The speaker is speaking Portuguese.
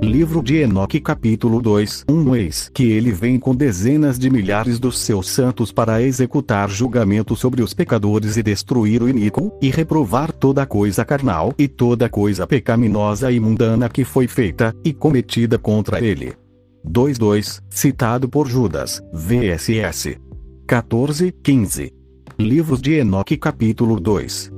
Livro de Enoque capítulo 2 1 eis que ele vem com dezenas de milhares dos seus santos para executar julgamento sobre os pecadores e destruir o iníquo, e reprovar toda coisa carnal e toda coisa pecaminosa e mundana que foi feita, e cometida contra ele. 2.2, citado por Judas, VSS. 14, 15. Livros de Enoque capítulo 2